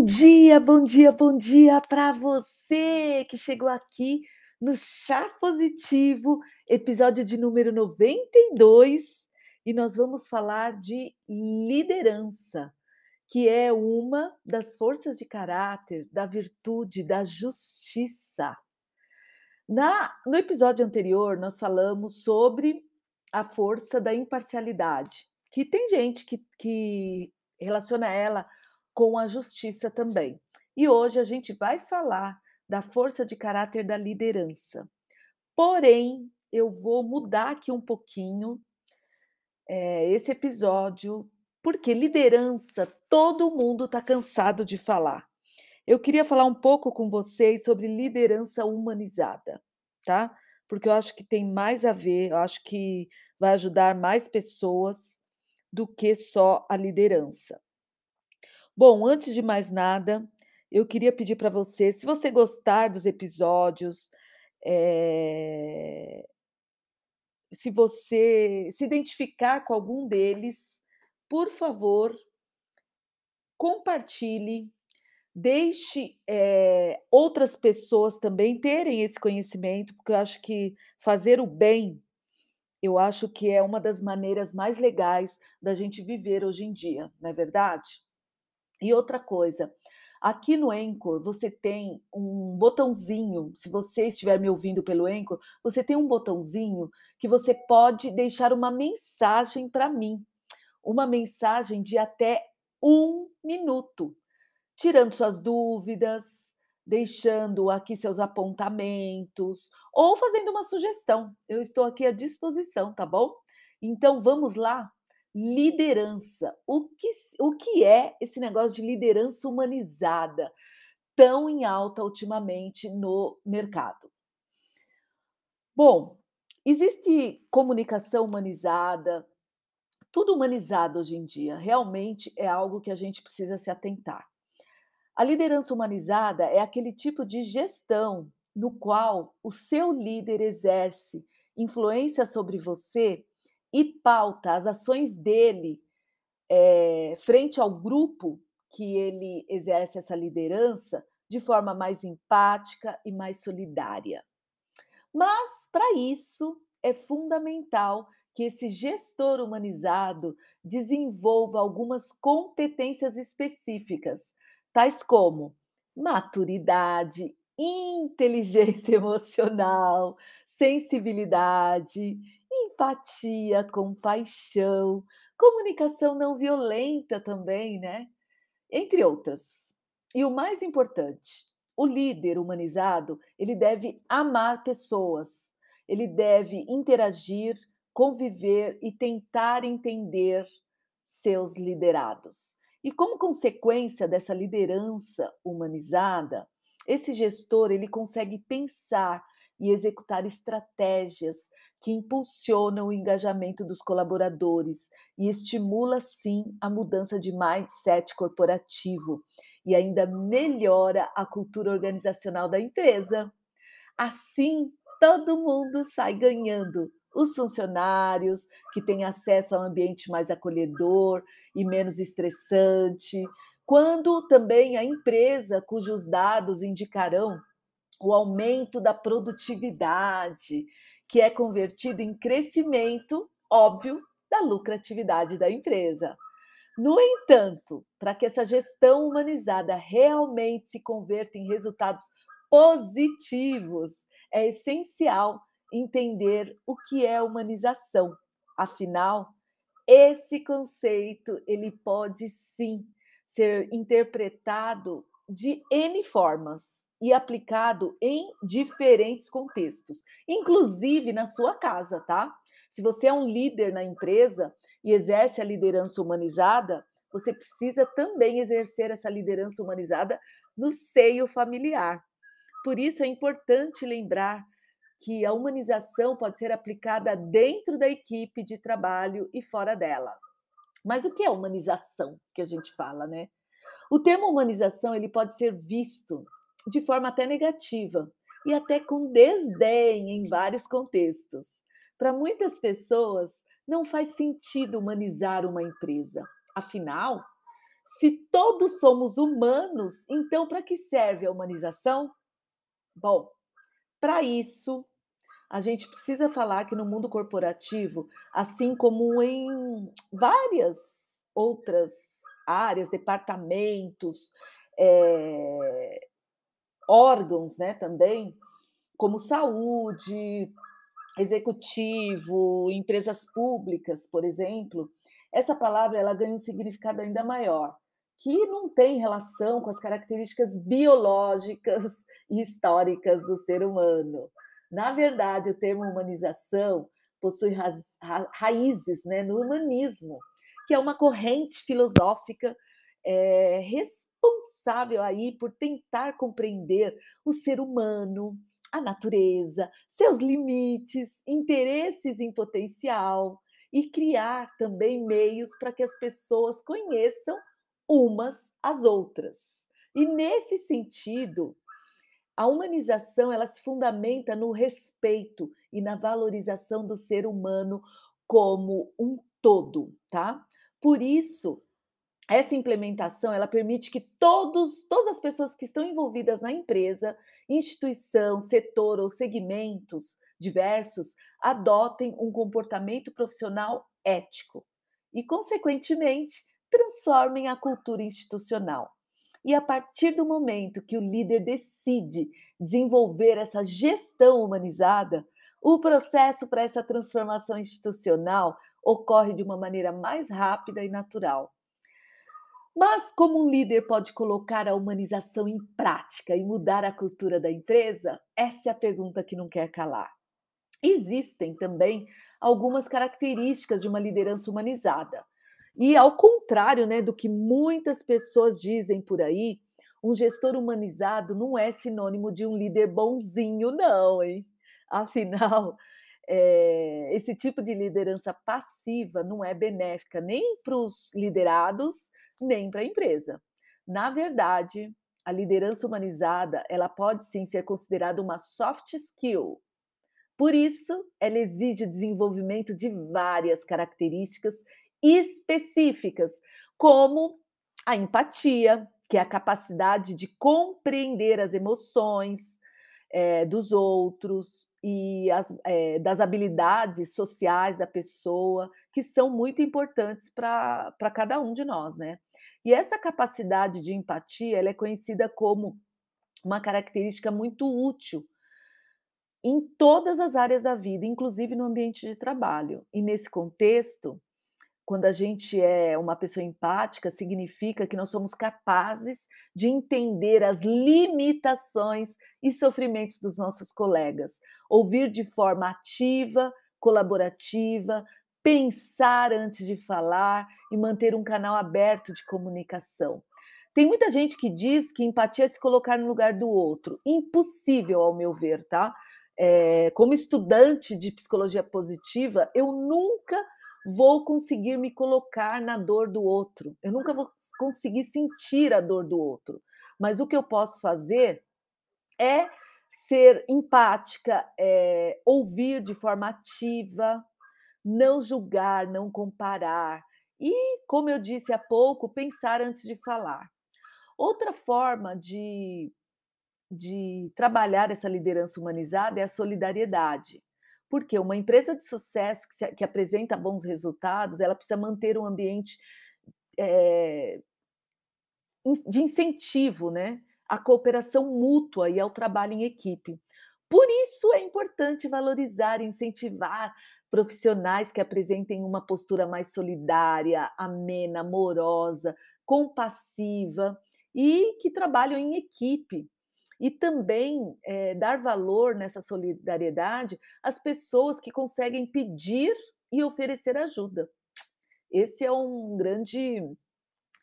Bom dia, bom dia, bom dia para você que chegou aqui no Chá Positivo, episódio de número 92, e nós vamos falar de liderança, que é uma das forças de caráter, da virtude, da justiça. Na, no episódio anterior, nós falamos sobre a força da imparcialidade, que tem gente que, que relaciona ela com a justiça também. E hoje a gente vai falar da força de caráter da liderança. Porém, eu vou mudar aqui um pouquinho é, esse episódio, porque liderança todo mundo está cansado de falar. Eu queria falar um pouco com vocês sobre liderança humanizada, tá? Porque eu acho que tem mais a ver, eu acho que vai ajudar mais pessoas do que só a liderança. Bom, antes de mais nada, eu queria pedir para você, se você gostar dos episódios, eh, se você se identificar com algum deles, por favor, compartilhe, deixe eh, outras pessoas também terem esse conhecimento, porque eu acho que fazer o bem, eu acho que é uma das maneiras mais legais da gente viver hoje em dia, não é verdade? E outra coisa, aqui no Anchor você tem um botãozinho, se você estiver me ouvindo pelo Anchor, você tem um botãozinho que você pode deixar uma mensagem para mim, uma mensagem de até um minuto, tirando suas dúvidas, deixando aqui seus apontamentos ou fazendo uma sugestão. Eu estou aqui à disposição, tá bom? Então vamos lá liderança. O que, o que é esse negócio de liderança humanizada tão em alta ultimamente no mercado? Bom, existe comunicação humanizada, tudo humanizado hoje em dia. Realmente é algo que a gente precisa se atentar. A liderança humanizada é aquele tipo de gestão no qual o seu líder exerce influência sobre você e pauta as ações dele é, frente ao grupo que ele exerce essa liderança de forma mais empática e mais solidária. Mas, para isso, é fundamental que esse gestor humanizado desenvolva algumas competências específicas, tais como maturidade, inteligência emocional, sensibilidade empatia, compaixão, comunicação não violenta também, né? Entre outras. E o mais importante, o líder humanizado, ele deve amar pessoas, ele deve interagir, conviver e tentar entender seus liderados. E como consequência dessa liderança humanizada, esse gestor ele consegue pensar e executar estratégias que impulsiona o engajamento dos colaboradores e estimula, sim, a mudança de mindset corporativo e ainda melhora a cultura organizacional da empresa. Assim, todo mundo sai ganhando. Os funcionários, que têm acesso a um ambiente mais acolhedor e menos estressante, quando também a empresa, cujos dados indicarão o aumento da produtividade que é convertido em crescimento, óbvio, da lucratividade da empresa. No entanto, para que essa gestão humanizada realmente se converta em resultados positivos, é essencial entender o que é humanização. Afinal, esse conceito ele pode sim ser interpretado de N formas e aplicado em diferentes contextos, inclusive na sua casa, tá? Se você é um líder na empresa e exerce a liderança humanizada, você precisa também exercer essa liderança humanizada no seio familiar. Por isso é importante lembrar que a humanização pode ser aplicada dentro da equipe de trabalho e fora dela. Mas o que é humanização que a gente fala, né? O termo humanização ele pode ser visto de forma até negativa e até com desdém em vários contextos. Para muitas pessoas, não faz sentido humanizar uma empresa. Afinal, Se todos somos humanos, então para que serve a humanização? Bom, para isso, a gente precisa falar que no mundo corporativo, assim como em várias outras áreas, departamentos, é, órgãos, né, também, como saúde, executivo, empresas públicas, por exemplo, essa palavra ela ganha um significado ainda maior, que não tem relação com as características biológicas e históricas do ser humano. Na verdade, o termo humanização possui ra ra raízes né, no humanismo, que é uma corrente filosófica é, responsável aí por tentar compreender o ser humano, a natureza, seus limites, interesses em potencial e criar também meios para que as pessoas conheçam umas às outras. E nesse sentido, a humanização ela se fundamenta no respeito e na valorização do ser humano como um todo, tá? Por isso, essa implementação ela permite que todos, todas as pessoas que estão envolvidas na empresa, instituição, setor ou segmentos diversos adotem um comportamento profissional ético e, consequentemente, transformem a cultura institucional. E a partir do momento que o líder decide desenvolver essa gestão humanizada, o processo para essa transformação institucional ocorre de uma maneira mais rápida e natural. Mas como um líder pode colocar a humanização em prática e mudar a cultura da empresa? Essa é a pergunta que não quer calar. Existem também algumas características de uma liderança humanizada. E ao contrário né, do que muitas pessoas dizem por aí, um gestor humanizado não é sinônimo de um líder bonzinho, não, hein? Afinal, é, esse tipo de liderança passiva não é benéfica nem para os liderados, nem para a empresa. Na verdade, a liderança humanizada, ela pode sim ser considerada uma soft skill. Por isso, ela exige o desenvolvimento de várias características específicas, como a empatia, que é a capacidade de compreender as emoções é, dos outros e as, é, das habilidades sociais da pessoa, que são muito importantes para cada um de nós, né? E essa capacidade de empatia, ela é conhecida como uma característica muito útil em todas as áreas da vida, inclusive no ambiente de trabalho. E nesse contexto, quando a gente é uma pessoa empática, significa que nós somos capazes de entender as limitações e sofrimentos dos nossos colegas, ouvir de forma ativa, colaborativa, pensar antes de falar e manter um canal aberto de comunicação. Tem muita gente que diz que empatia é se colocar no lugar do outro. Impossível, ao meu ver, tá? É, como estudante de psicologia positiva, eu nunca vou conseguir me colocar na dor do outro. Eu nunca vou conseguir sentir a dor do outro. Mas o que eu posso fazer é ser empática, é, ouvir de forma ativa, não julgar, não comparar. E, como eu disse há pouco, pensar antes de falar. Outra forma de, de trabalhar essa liderança humanizada é a solidariedade. Porque uma empresa de sucesso que, se, que apresenta bons resultados, ela precisa manter um ambiente é, de incentivo né, à cooperação mútua e ao trabalho em equipe. Por isso é importante valorizar, incentivar profissionais que apresentem uma postura mais solidária, amena, amorosa, compassiva e que trabalham em equipe. E também é, dar valor nessa solidariedade às pessoas que conseguem pedir e oferecer ajuda. Esse é um grande,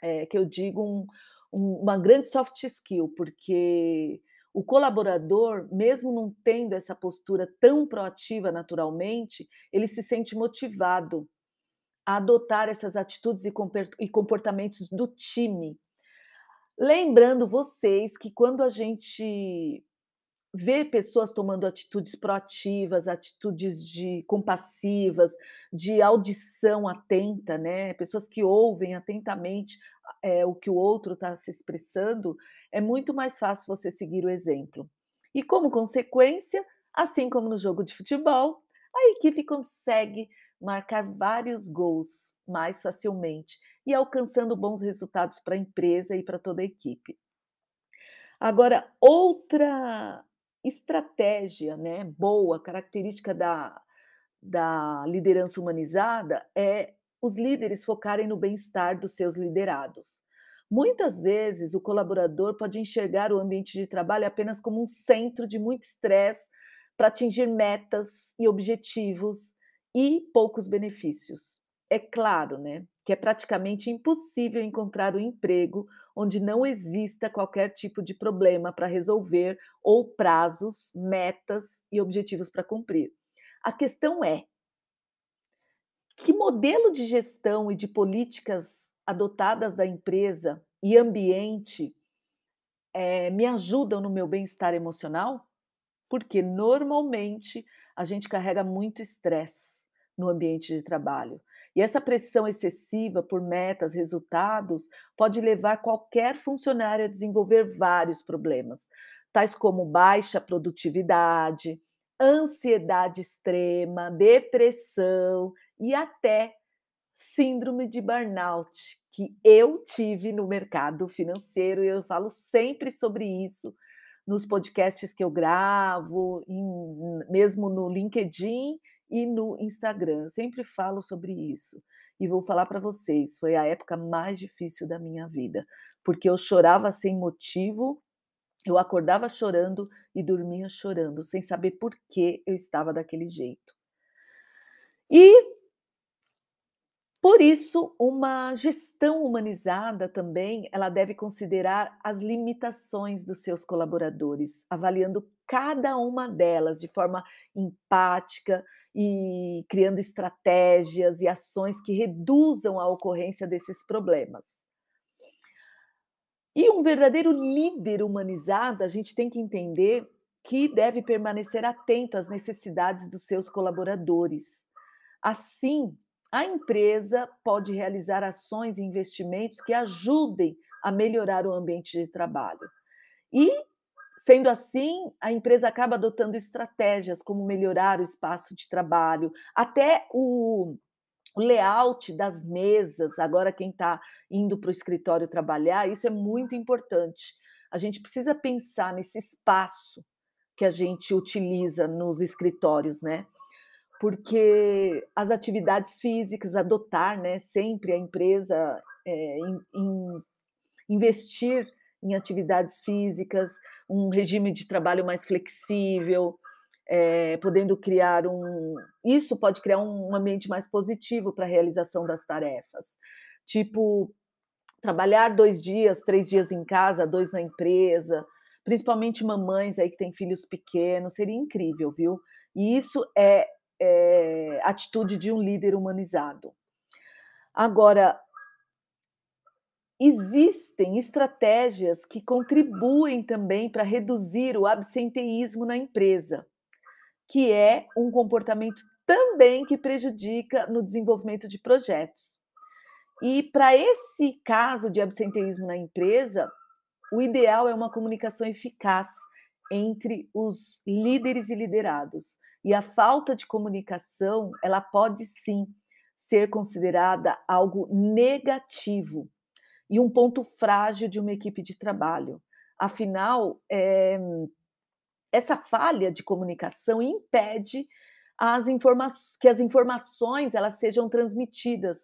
é, que eu digo, um, um, uma grande soft skill, porque o colaborador, mesmo não tendo essa postura tão proativa naturalmente, ele se sente motivado a adotar essas atitudes e comportamentos do time. Lembrando vocês que quando a gente vê pessoas tomando atitudes proativas, atitudes de compassivas, de audição atenta, né? Pessoas que ouvem atentamente é, o que o outro está se expressando, é muito mais fácil você seguir o exemplo. E como consequência, assim como no jogo de futebol, a equipe consegue marcar vários gols mais facilmente e alcançando bons resultados para a empresa e para toda a equipe. Agora, outra estratégia, né, boa, característica da, da liderança humanizada é os líderes focarem no bem-estar dos seus liderados. Muitas vezes, o colaborador pode enxergar o ambiente de trabalho apenas como um centro de muito estresse para atingir metas e objetivos e poucos benefícios. É claro, né, que é praticamente impossível encontrar um emprego onde não exista qualquer tipo de problema para resolver ou prazos, metas e objetivos para cumprir. A questão é: que modelo de gestão e de políticas adotadas da empresa e ambiente é, me ajudam no meu bem-estar emocional? Porque normalmente a gente carrega muito estresse no ambiente de trabalho. E essa pressão excessiva por metas, resultados, pode levar qualquer funcionário a desenvolver vários problemas, tais como baixa produtividade, ansiedade extrema, depressão e até síndrome de burnout, que eu tive no mercado financeiro eu falo sempre sobre isso nos podcasts que eu gravo, em, mesmo no LinkedIn e no Instagram. Eu sempre falo sobre isso. E vou falar para vocês, foi a época mais difícil da minha vida, porque eu chorava sem motivo, eu acordava chorando e dormia chorando, sem saber por que eu estava daquele jeito. E por isso, uma gestão humanizada também, ela deve considerar as limitações dos seus colaboradores, avaliando cada uma delas de forma empática e criando estratégias e ações que reduzam a ocorrência desses problemas. E um verdadeiro líder humanizado, a gente tem que entender que deve permanecer atento às necessidades dos seus colaboradores. Assim, a empresa pode realizar ações e investimentos que ajudem a melhorar o ambiente de trabalho. E, sendo assim, a empresa acaba adotando estratégias como melhorar o espaço de trabalho, até o, o layout das mesas. Agora, quem está indo para o escritório trabalhar, isso é muito importante. A gente precisa pensar nesse espaço que a gente utiliza nos escritórios, né? Porque as atividades físicas, adotar né, sempre a empresa é, em, em investir em atividades físicas, um regime de trabalho mais flexível, é, podendo criar um. Isso pode criar um ambiente mais positivo para a realização das tarefas. Tipo, trabalhar dois dias, três dias em casa, dois na empresa, principalmente mamães aí que têm filhos pequenos, seria incrível, viu? E isso é é, atitude de um líder humanizado. Agora, existem estratégias que contribuem também para reduzir o absenteísmo na empresa, que é um comportamento também que prejudica no desenvolvimento de projetos. E para esse caso de absenteísmo na empresa, o ideal é uma comunicação eficaz entre os líderes e liderados. E a falta de comunicação, ela pode sim ser considerada algo negativo e um ponto frágil de uma equipe de trabalho. Afinal, é, essa falha de comunicação impede as que as informações elas sejam transmitidas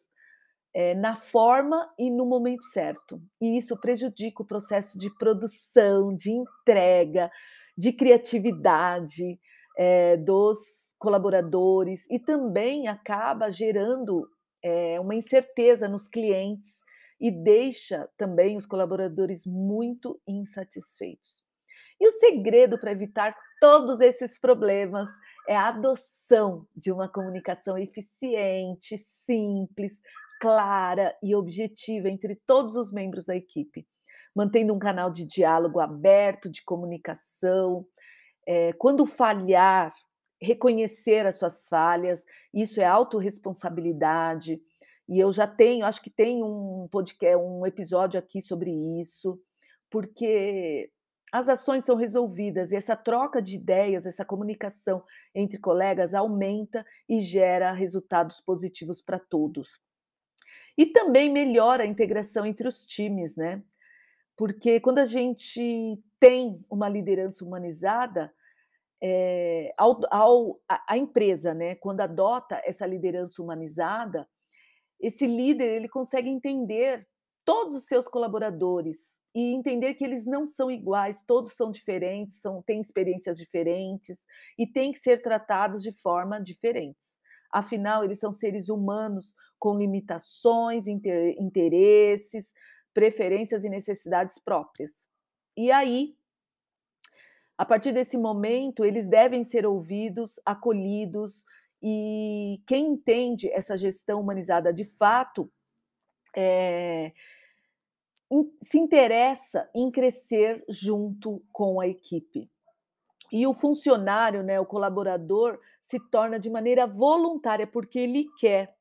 é, na forma e no momento certo. E isso prejudica o processo de produção, de entrega, de criatividade, é, dos colaboradores e também acaba gerando é, uma incerteza nos clientes e deixa também os colaboradores muito insatisfeitos. E o segredo para evitar todos esses problemas é a adoção de uma comunicação eficiente, simples, clara e objetiva entre todos os membros da equipe, mantendo um canal de diálogo aberto, de comunicação, é, quando falhar, reconhecer as suas falhas, isso é autorresponsabilidade, E eu já tenho, acho que tem um podcast, um episódio aqui sobre isso, porque as ações são resolvidas e essa troca de ideias, essa comunicação entre colegas aumenta e gera resultados positivos para todos. E também melhora a integração entre os times, né? Porque quando a gente tem uma liderança humanizada, é, ao, ao, a, a, empresa, né, quando adota essa liderança humanizada, esse líder ele consegue entender todos os seus colaboradores e entender que eles não são iguais, todos são diferentes, são, têm experiências diferentes e têm que ser tratados de forma diferentes. Afinal, eles são seres humanos com limitações, inter, interesses, preferências e necessidades próprias. E aí, a partir desse momento, eles devem ser ouvidos, acolhidos, e quem entende essa gestão humanizada de fato é, se interessa em crescer junto com a equipe. E o funcionário, né, o colaborador, se torna de maneira voluntária, porque ele quer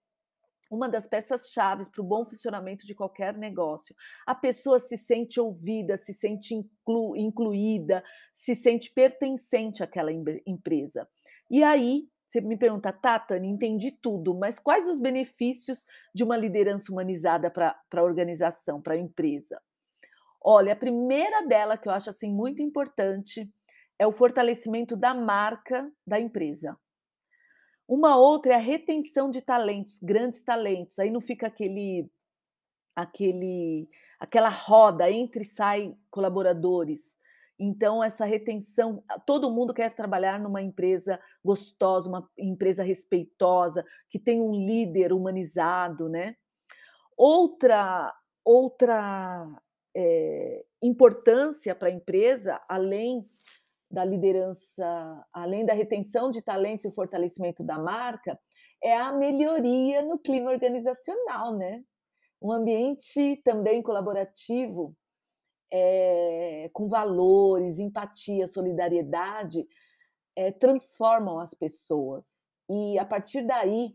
uma das peças-chave para o bom funcionamento de qualquer negócio. A pessoa se sente ouvida, se sente inclu, incluída, se sente pertencente àquela empresa. E aí, você me pergunta, Tatani, entendi tudo, mas quais os benefícios de uma liderança humanizada para a organização, para a empresa? Olha, a primeira dela que eu acho assim muito importante é o fortalecimento da marca da empresa. Uma outra é a retenção de talentos, grandes talentos. Aí não fica aquele aquele aquela roda entre e sai colaboradores. Então essa retenção, todo mundo quer trabalhar numa empresa gostosa, uma empresa respeitosa, que tem um líder humanizado, né? Outra outra é, importância para a empresa, além da liderança, além da retenção de talentos e o fortalecimento da marca, é a melhoria no clima organizacional, né? Um ambiente também colaborativo, é, com valores, empatia, solidariedade, é, transformam as pessoas. E a partir daí,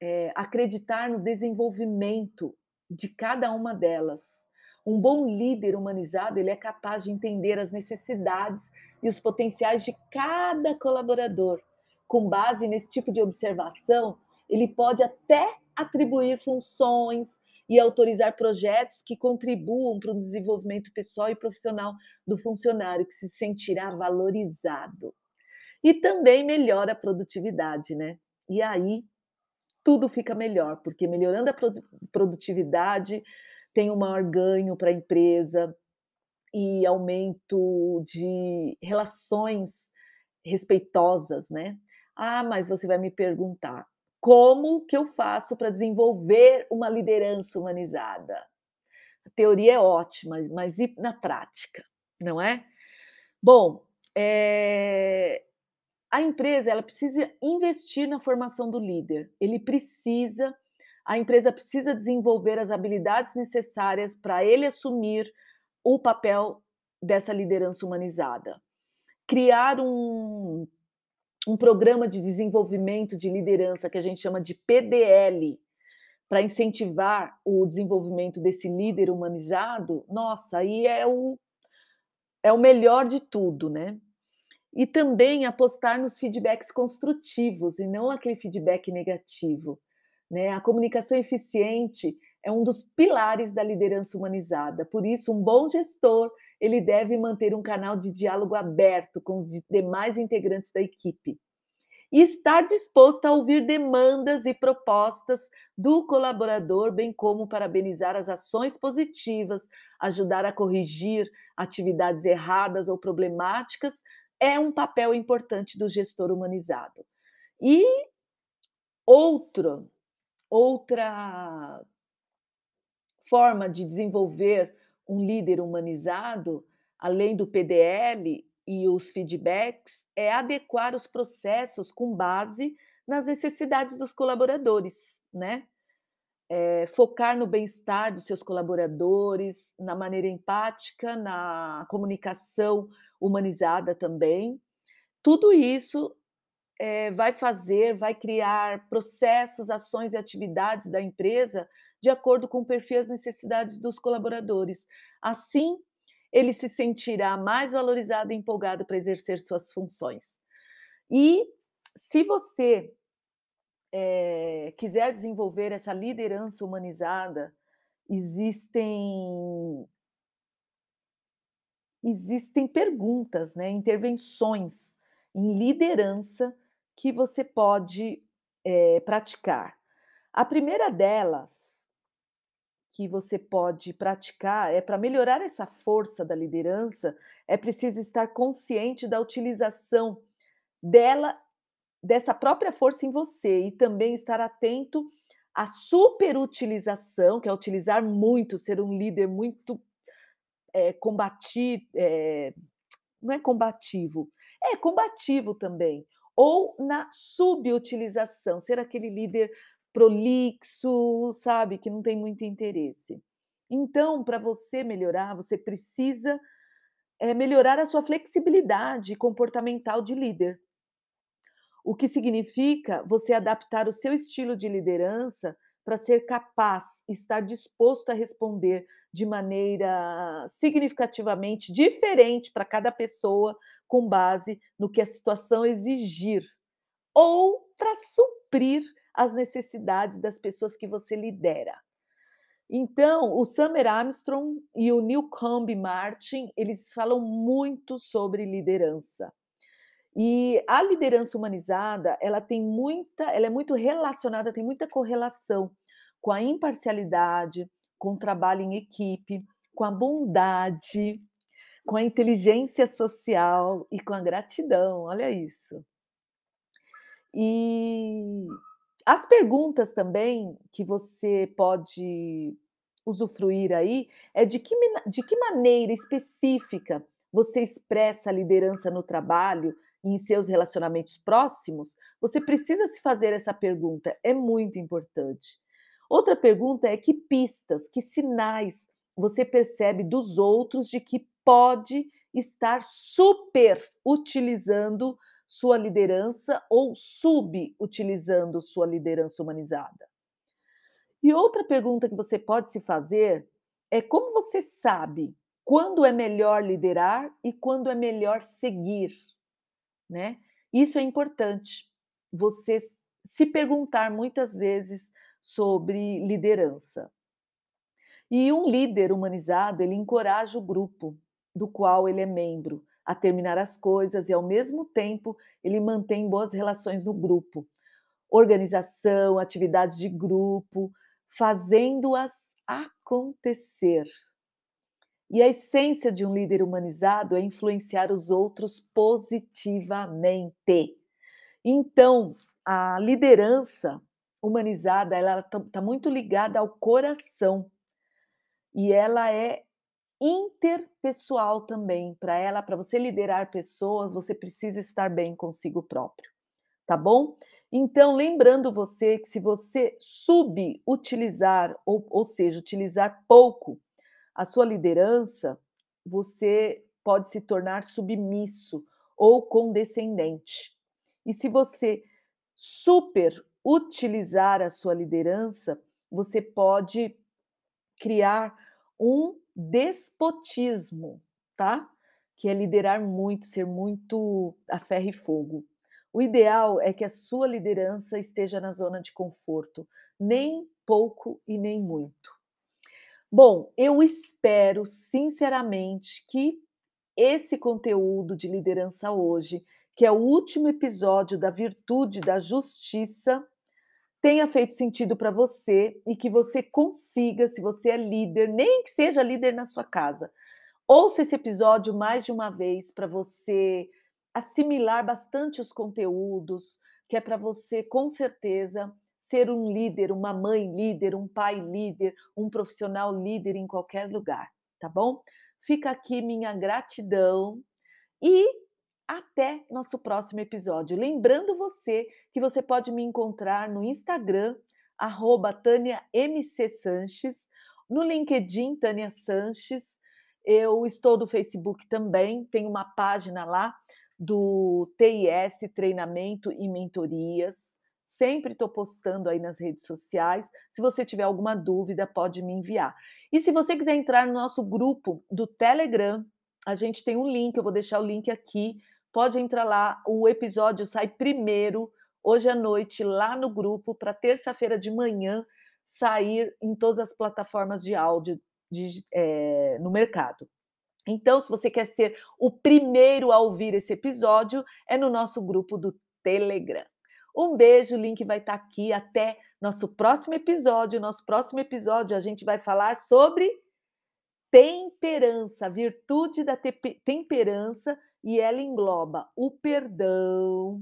é, acreditar no desenvolvimento de cada uma delas. Um bom líder humanizado, ele é capaz de entender as necessidades e os potenciais de cada colaborador. Com base nesse tipo de observação, ele pode até atribuir funções e autorizar projetos que contribuam para o desenvolvimento pessoal e profissional do funcionário, que se sentirá valorizado. E também melhora a produtividade, né? E aí tudo fica melhor, porque melhorando a produtividade, tem um maior ganho para a empresa, e aumento de relações respeitosas, né? Ah, mas você vai me perguntar, como que eu faço para desenvolver uma liderança humanizada? A teoria é ótima, mas e na prática, não é? Bom, é... a empresa ela precisa investir na formação do líder. Ele precisa, a empresa precisa desenvolver as habilidades necessárias para ele assumir o papel dessa liderança humanizada. Criar um, um programa de desenvolvimento de liderança que a gente chama de PDL, para incentivar o desenvolvimento desse líder humanizado, nossa, aí é o, é o melhor de tudo, né? E também apostar nos feedbacks construtivos e não aquele feedback negativo. Né? A comunicação eficiente é um dos pilares da liderança humanizada. Por isso, um bom gestor ele deve manter um canal de diálogo aberto com os demais integrantes da equipe e estar disposto a ouvir demandas e propostas do colaborador, bem como parabenizar as ações positivas, ajudar a corrigir atividades erradas ou problemáticas, é um papel importante do gestor humanizado. E outro, outra forma de desenvolver um líder humanizado, além do PDL e os feedbacks, é adequar os processos com base nas necessidades dos colaboradores, né? É, focar no bem-estar dos seus colaboradores, na maneira empática, na comunicação humanizada também. Tudo isso eh, vai fazer, vai criar processos, ações e atividades da empresa de acordo com o perfil e as necessidades dos colaboradores. Assim, ele se sentirá mais valorizado e empolgado para exercer suas funções. E se você eh, quiser desenvolver essa liderança humanizada, existem existem perguntas, né, intervenções em liderança que você pode, eh, praticar. A primeira delas que você pode praticar é para melhorar essa força da liderança, é preciso estar consciente da utilização dela dessa própria força em você e também estar atento à superutilização, que é utilizar muito, ser um líder muito, combati eh, não é combativo, é combativo também, ou na subutilização, ser aquele líder prolixo, sabe, que não tem muito interesse. Então, para você melhorar, você precisa, eh, melhorar a sua flexibilidade comportamental de líder. O que significa você adaptar o seu estilo de liderança para ser capaz, estar disposto a responder de maneira significativamente diferente para cada pessoa, com base no que a situação exigir, ou para suprir as necessidades das pessoas que você lidera. Então, o Summer Armstrong e o Newcombe Martin, eles falam muito sobre liderança. E a liderança humanizada, ela tem muita ela é muito relacionada, tem muita correlação com a imparcialidade, com o trabalho em equipe, com a bondade, com a inteligência social e com a gratidão, olha isso. E as perguntas também que você pode usufruir aí, é de que de que maneira específica você expressa a liderança no trabalho e em seus relacionamentos próximos? Você precisa se fazer essa pergunta, é muito importante. Outra pergunta é: que pistas, que sinais você percebe dos outros de que pode estar superutilizando sua liderança ou subutilizando sua liderança humanizada? E outra pergunta que você pode se fazer é: como você sabe quando é melhor liderar e quando é melhor seguir? Né? Isso é importante, você se perguntar muitas vezes sobre liderança. E um líder humanizado, ele encoraja o grupo do qual ele é membro a terminar as coisas e, ao mesmo tempo, ele mantém boas relações no grupo. Organização, atividades de grupo, fazendo-as acontecer. E a essência de um líder humanizado é influenciar os outros positivamente. Então, a liderança humanizada, ela está tá muito ligada ao coração. E ela é interpessoal também. Para ela, para você liderar pessoas, você precisa estar bem consigo próprio. Tá bom? Então, lembrando você que se você subutilizar, ou, ou seja, utilizar pouco a sua liderança, você pode se tornar submisso ou condescendente. E se você super utilizar a sua liderança, você pode criar um despotismo, tá? Que é liderar muito, ser muito a ferro e fogo. O ideal é que a sua liderança esteja na zona de conforto, nem pouco e nem muito. Bom, eu espero sinceramente que esse conteúdo de liderança hoje, que é o último episódio da virtude da justiça, tenha feito sentido para você e que você consiga, se você é líder, nem que seja líder na sua casa, ouça esse episódio mais de uma vez para você assimilar bastante os conteúdos, que é para você, com certeza, ser um líder, uma mãe líder, um pai líder, um profissional líder em qualquer lugar, tá bom? Fica aqui minha gratidão e até nosso próximo episódio. Lembrando você que você pode me encontrar no Instagram, arroba Sanches, no LinkedIn Tânia Sanches, eu estou no Facebook também, tenho uma página lá, do TIS, treinamento e mentorias. Sempre estou postando aí nas redes sociais. Se você tiver alguma dúvida, pode me enviar. E se você quiser entrar no nosso grupo do Telegram, a gente tem um link, eu vou deixar o link aqui. Pode entrar lá, o episódio sai primeiro, hoje à noite, lá no grupo, para terça-feira de manhã sair em todas as plataformas de áudio de, é, no mercado. Então, se você quer ser o primeiro a ouvir esse episódio, é no nosso grupo do Telegram. Um beijo, o link vai estar aqui. Até nosso próximo episódio. Nosso próximo episódio a gente vai falar sobre temperança, virtude da temperança, e ela engloba o perdão,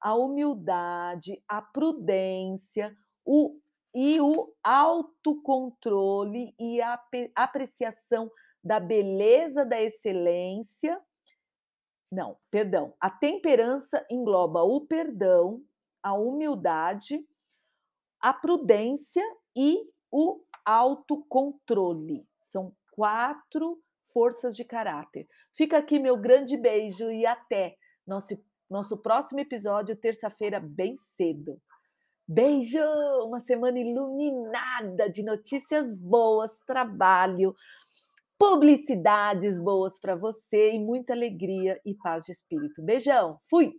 a humildade, a prudência, o e o autocontrole e a apreciação da beleza, da excelência. Não, perdão. A temperança engloba o perdão, a humildade, a prudência e o autocontrole. São quatro forças de caráter. Fica aqui meu grande beijo e até nosso, nosso próximo episódio, terça-feira, bem cedo. Beijo! Uma semana iluminada de notícias boas, trabalho, publicidades boas para você e muita alegria e paz de espírito. Beijão! Fui!